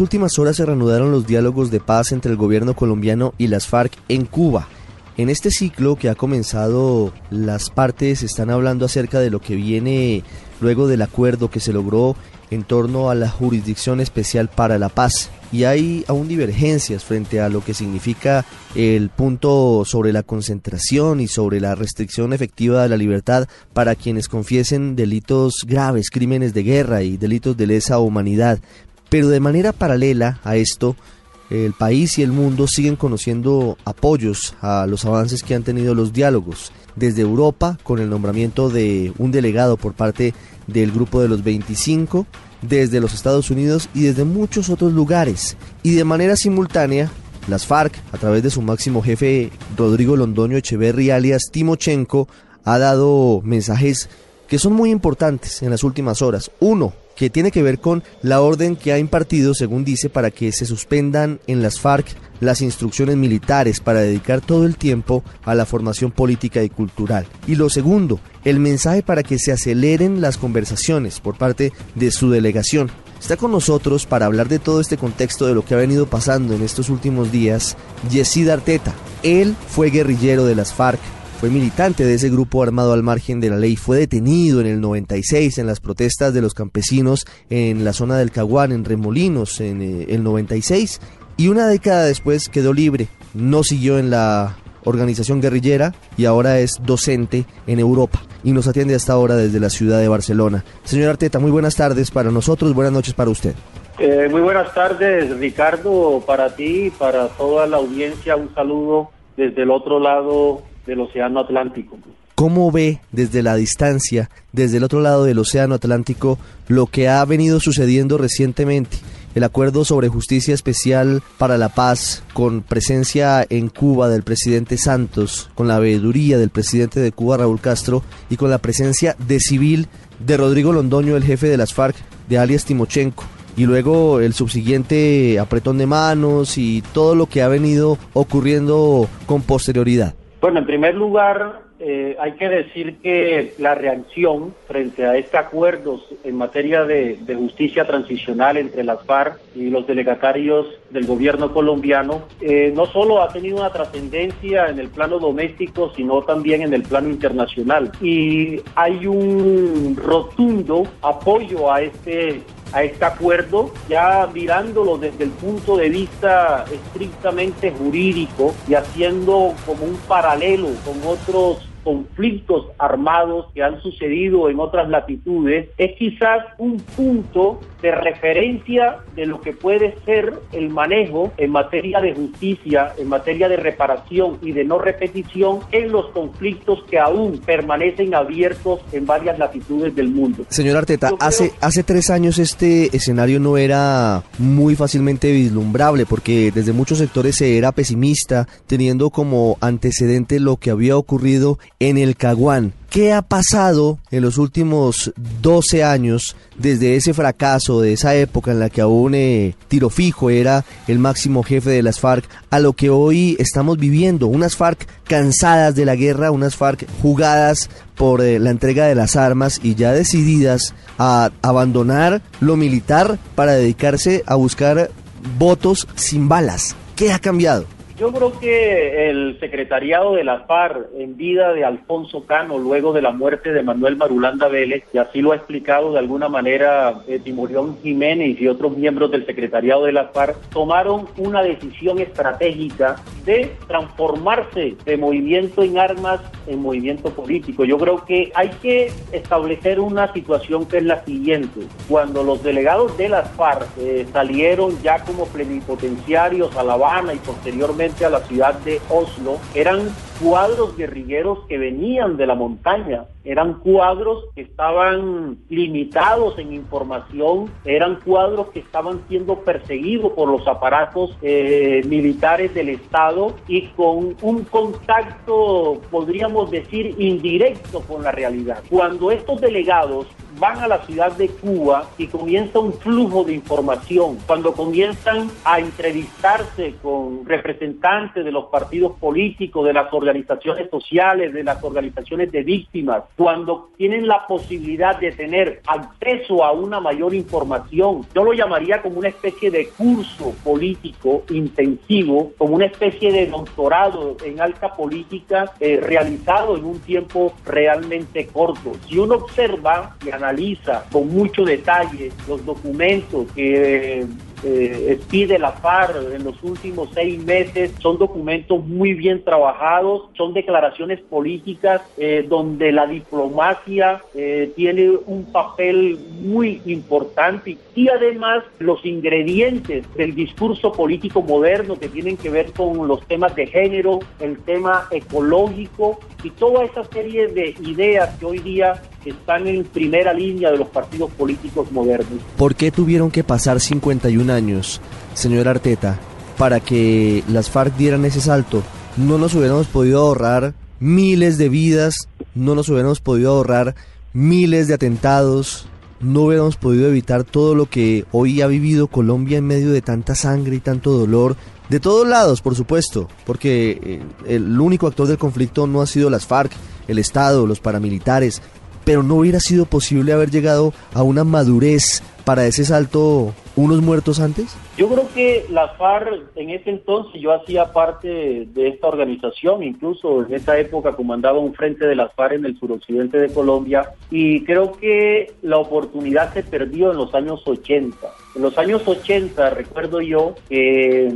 Últimas horas se reanudaron los diálogos de paz entre el gobierno colombiano y las FARC en Cuba. En este ciclo que ha comenzado, las partes están hablando acerca de lo que viene luego del acuerdo que se logró en torno a la Jurisdicción Especial para la Paz. Y hay aún divergencias frente a lo que significa el punto sobre la concentración y sobre la restricción efectiva de la libertad para quienes confiesen delitos graves, crímenes de guerra y delitos de lesa humanidad. Pero de manera paralela a esto, el país y el mundo siguen conociendo apoyos a los avances que han tenido los diálogos. Desde Europa, con el nombramiento de un delegado por parte del grupo de los 25, desde los Estados Unidos y desde muchos otros lugares. Y de manera simultánea, las FARC, a través de su máximo jefe Rodrigo Londoño Echeverri alias Timochenko, ha dado mensajes que son muy importantes en las últimas horas. Uno, que tiene que ver con la orden que ha impartido, según dice, para que se suspendan en las FARC las instrucciones militares para dedicar todo el tiempo a la formación política y cultural. Y lo segundo, el mensaje para que se aceleren las conversaciones por parte de su delegación. Está con nosotros para hablar de todo este contexto de lo que ha venido pasando en estos últimos días, Yesid Arteta. Él fue guerrillero de las FARC, fue militante de ese grupo armado al margen de la ley, fue detenido en el 96 en las protestas de los campesinos en la zona del Caguán, en Remolinos, en eh, el 96, y una década después quedó libre, no siguió en la organización guerrillera y ahora es docente en Europa y nos atiende hasta ahora desde la ciudad de Barcelona. Señor Arteta, muy buenas tardes para nosotros, buenas noches para usted. Eh, muy buenas tardes, Ricardo, para ti, para toda la audiencia, un saludo desde el otro lado del Océano Atlántico. ¿Cómo ve desde la distancia, desde el otro lado del Océano Atlántico, lo que ha venido sucediendo recientemente? El acuerdo sobre justicia especial para la paz, con presencia en Cuba del presidente Santos, con la veeduría del presidente de Cuba Raúl Castro y con la presencia de civil de Rodrigo Londoño, el jefe de las FARC, de alias Timochenko y luego el subsiguiente apretón de manos y todo lo que ha venido ocurriendo con posterioridad. Bueno, en primer lugar, eh, hay que decir que la reacción frente a este acuerdo en materia de, justicia transicional entre las FARC y los delegatarios del gobierno colombiano eh, no solo ha tenido una trascendencia en el plano doméstico, sino también en el plano internacional. Y hay un rotundo apoyo a este a este acuerdo, ya mirándolo desde el punto de vista estrictamente jurídico y haciendo como un paralelo con otros conflictos armados que han sucedido en otras latitudes, es quizás un punto de referencia de lo que puede ser el manejo en materia de justicia, en materia de reparación y de no repetición en los conflictos que aún permanecen abiertos en varias latitudes del mundo. Señor Arteta, hace, hace tres años este escenario no era muy fácilmente vislumbrable porque desde muchos sectores se era pesimista, teniendo como antecedente lo que había ocurrido en el Caguán. ¿Qué ha pasado en los últimos 12 años desde ese fracaso, de esa época en la que aún eh, Tiro Fijo era el máximo jefe de las FARC, a lo que hoy estamos viviendo? Unas FARC cansadas de la guerra, unas FARC jugadas por eh, la entrega de las armas y ya decididas a abandonar lo militar para dedicarse a buscar votos sin balas. ¿Qué ha cambiado? Yo creo que el secretariado de la FARC en vida de Alfonso Cano, luego de la muerte de Manuel Marulanda Vélez, y así lo ha explicado de alguna manera eh, Timurión Jiménez y otros miembros del secretariado de la FARC, tomaron una decisión estratégica de transformarse de movimiento en armas en movimiento político. Yo creo que hay que establecer una situación que es la siguiente. Cuando los delegados de las FARC eh, salieron ya como plenipotenciarios a La Habana y posteriormente a la ciudad de Oslo, eran cuadros guerrilleros que venían de la montaña, eran cuadros que estaban limitados en información, eran cuadros que estaban siendo perseguidos por los aparatos eh, militares del Estado y con un contacto, podríamos decir, indirecto con la realidad. Cuando estos delegados van a la ciudad de Cuba y comienza un flujo de información, cuando comienzan a entrevistarse con representantes de los partidos políticos, de las organizaciones sociales, de las organizaciones de víctimas, cuando tienen la posibilidad de tener acceso a una mayor información, yo lo llamaría como una especie de curso político intensivo, como una especie de doctorado en alta política eh, realizado en un tiempo realmente corto. Si uno observa y analiza con mucho detalle los documentos que eh, pide la FARC en los últimos seis meses. Son documentos muy bien trabajados, son declaraciones políticas eh, donde la diplomacia eh, tiene un papel muy importante y además los ingredientes del discurso político moderno que tienen que ver con los temas de género, el tema ecológico y toda esa serie de ideas que hoy día están en primera línea de los partidos políticos modernos. ¿Por qué tuvieron que pasar 51 años, señor Arteta, para que las FARC dieran ese salto? No nos hubiéramos podido ahorrar miles de vidas, no nos hubiéramos podido ahorrar miles de atentados, no hubiéramos podido evitar todo lo que hoy ha vivido Colombia en medio de tanta sangre y tanto dolor, de todos lados, por supuesto, porque eh, el único actor del conflicto no ha sido las FARC, el Estado, los paramilitares, pero no hubiera sido posible haber llegado a una madurez para ese salto unos muertos antes? Yo creo que la FARC en ese entonces yo hacía parte de esta organización, incluso en esa época comandaba un frente de las FARC en el suroccidente de Colombia y creo que la oportunidad se perdió en los años 80. En los años 80 recuerdo yo que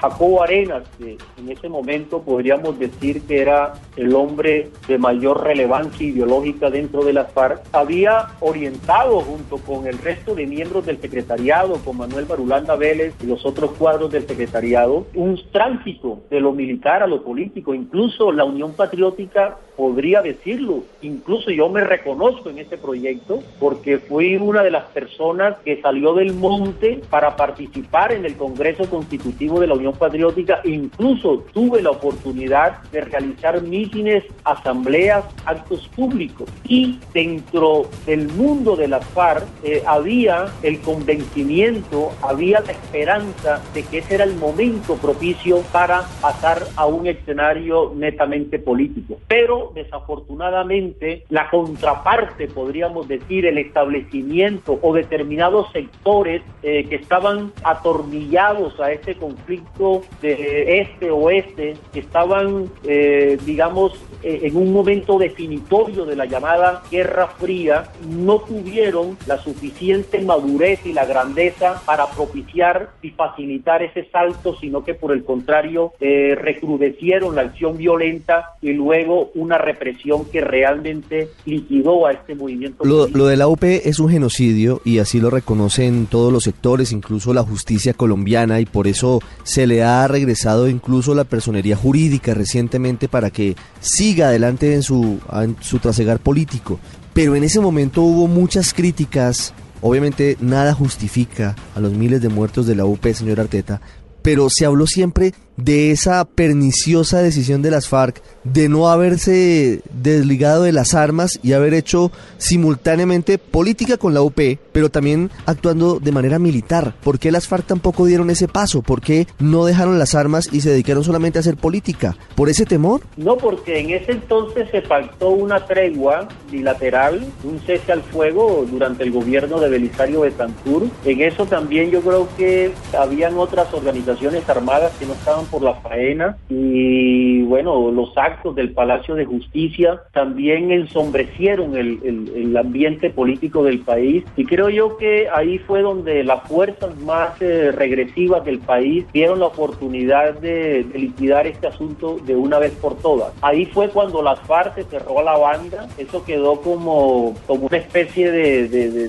Jacobo Arenas, que en ese momento podríamos decir que era el hombre de mayor relevancia ideológica dentro de las FARC, había orientado junto con el resto de miembros del secretariado, con Manuel Barulanda Vélez y los otros cuadros del secretariado, un tránsito de lo militar a lo político. Incluso la Unión Patriótica podría decirlo. Incluso yo me reconozco en este proyecto porque fui una de las personas que salió del monte para participar en el Congreso Constitutivo de la Unión Patriótica. Incluso tuve la oportunidad de realizar mítines, asambleas, actos públicos. Y dentro del mundo de las FARC eh, había el convencimiento, había la esperanza de que ese era el momento propicio para pasar a un escenario netamente político. Pero desafortunadamente la contraparte, podríamos decir, el establecimiento o determinados sectores eh, que estaban atornillados a este conflicto de este-oeste, que estaban, eh, digamos, eh, en un momento definitorio de la llamada Guerra Fría, no tuvieron la suficiente madurez y la grandeza para propiciar y facilitar ese salto, sino que por el contrario recrudecieron la acción violenta y luego una represión que realmente liquidó a este movimiento. Lo, lo de la UP es un genocidio y así lo reconocen todos los sectores, incluso la justicia colombiana, y por eso se le ha regresado incluso la personería jurídica recientemente para que siga adelante en su, en su trasegar político. Pero en ese momento hubo muchas críticas Obviamente nada justifica a los miles de muertos de la UP, señor Arteta, pero se habló siempre de esa perniciosa decisión de las FARC de no haberse desligado de las armas y haber hecho simultáneamente política con la UP, pero también actuando de manera militar. ¿Por qué las FARC tampoco dieron ese paso? ¿Por qué no dejaron las armas y se dedicaron solamente a hacer política? ¿Por ese temor? No, porque en ese entonces se pactó una tregua bilateral, un cese al fuego durante el gobierno de Belisario Betancourt. En eso también yo creo que habían otras organizaciones armadas que no estaban por la faena y bueno, los actos del Palacio de Justicia también ensombrecieron el, el, ambiente político del país. Y creo yo que ahí fue donde las fuerzas más eh, regresivas del país dieron la oportunidad de, liquidar este asunto de una vez por todas. Ahí fue cuando las FARC se cerró a la banda, eso quedó como, como una especie de, de,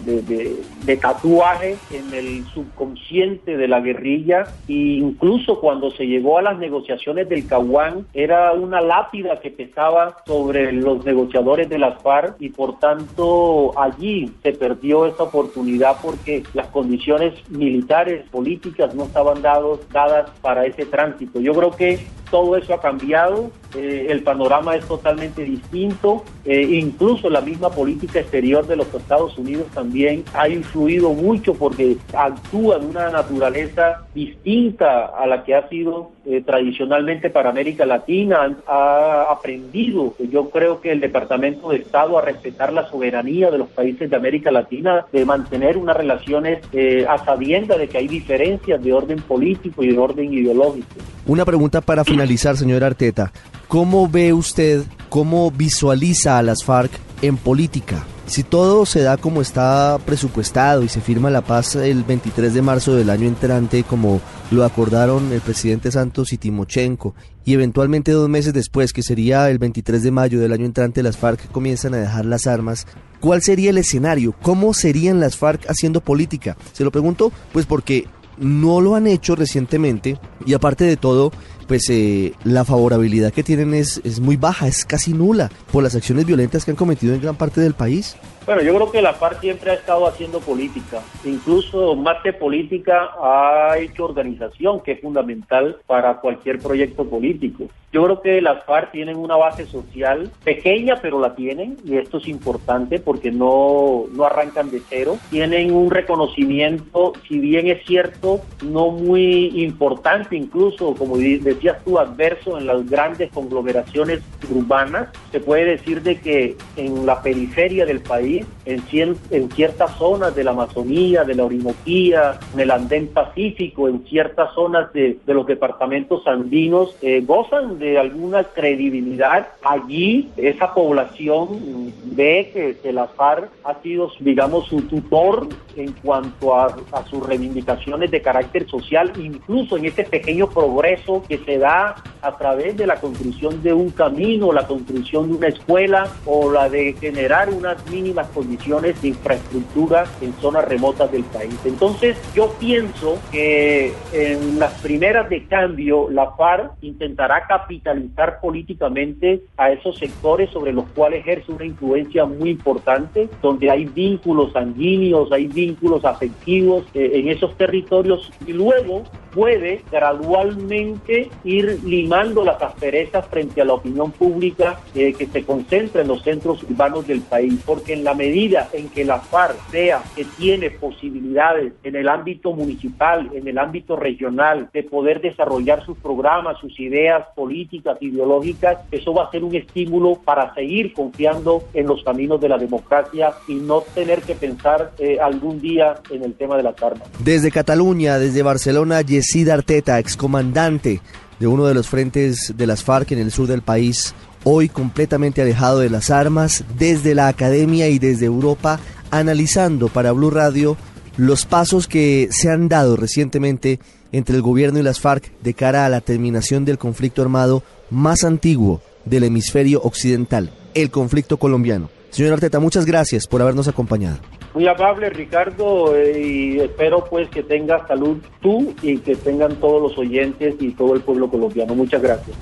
de tatuaje en el subconsciente de la guerrilla. Y incluso cuando se llegó a las negociaciones del Caguán era una lápida que pesaba sobre los negociadores de las FARC y por tanto allí se perdió esa oportunidad porque las condiciones militares, políticas no estaban dados, dadas para ese tránsito. Yo creo que todo eso ha cambiado, eh, el panorama es totalmente distinto, eh, incluso la misma política exterior de los Estados Unidos también ha influido mucho porque actúa de una naturaleza distinta a la que ha sido eh, tradicionalmente para América Latina, ha aprendido, yo creo que el Departamento de Estado a respetar la soberanía de los países de América Latina, de mantener unas relaciones a sabienda de que hay diferencias de orden político y de orden ideológico. Una pregunta para finalizar, señor Arteta. ¿Cómo ve usted, cómo visualiza a las FARC en política? Si todo se da como está presupuestado y se firma la paz el 23 de marzo del año entrante, como lo acordaron el presidente Santos y Timochenko, y eventualmente dos meses después, que sería el 23 de mayo del año entrante, las FARC comienzan a dejar las armas, ¿cuál sería el escenario? ¿Cómo serían las FARC haciendo política? Se lo pregunto, pues porque no lo han hecho recientemente y aparte de todo, pues eh, la favorabilidad que tienen es, es muy baja, es casi nula por las acciones violentas que han cometido en gran parte del país. Bueno, yo creo que la FARC siempre ha estado haciendo política, incluso más que política ha hecho organización, que es fundamental para cualquier proyecto político. Yo creo que las FARC tienen una base social pequeña, pero la tienen, y esto es importante porque no, no arrancan de cero. Tienen un reconocimiento, si bien es cierto, no muy importante, incluso, como decías tú, adverso en las grandes conglomeraciones urbanas. Se puede decir de que en la periferia del país, en, en ciertas zonas de la Amazonía, de la Orinoquía, en el Andén Pacífico, en ciertas zonas de, los departamentos andinos, eh, gozan de alguna credibilidad. Allí esa población ve que, que, la FARC ha sido, digamos, su tutor en cuanto a, a sus reivindicaciones de carácter social, incluso en ese pequeño progreso que se da a través de la construcción de un camino, la construcción de una escuela o la de generar unas mínimas condiciones de infraestructura en zonas remotas del país. Entonces, yo pienso que en las primeras de cambio, la FARC intentará capitalizar políticamente a esos sectores sobre los cuales ejerce una influencia muy importante, donde hay vínculos sanguíneos, hay vínculos afectivos eh, en esos territorios y luego puede gradualmente ir limando las asperezas frente a la opinión pública eh, que se concentra en los centros urbanos del país, porque en la medida en que la FARC vea que tiene posibilidades en el ámbito municipal, en el ámbito regional, de poder desarrollar sus programas, sus ideas políticas, ideológicas, eso va a ser un estímulo para seguir confiando en los caminos de la democracia y no tener que pensar eh, algún día en el tema de las armas. Desde Cataluña, desde Barcelona, Yesid Arteta, excomandante de uno de los frentes de las FARC en el sur del país, hoy completamente alejado de las armas, desde la academia y desde Europa, analizando para Blue Radio los pasos que se han dado recientemente entre el gobierno y las FARC de cara a la terminación del conflicto armado más antiguo del hemisferio occidental, el conflicto colombiano. Señor Arteta, muchas gracias por habernos acompañado. Muy amable Ricardo eh, y espero pues que tengas salud tú y que tengan todos los oyentes y todo el pueblo colombiano. Muchas gracias.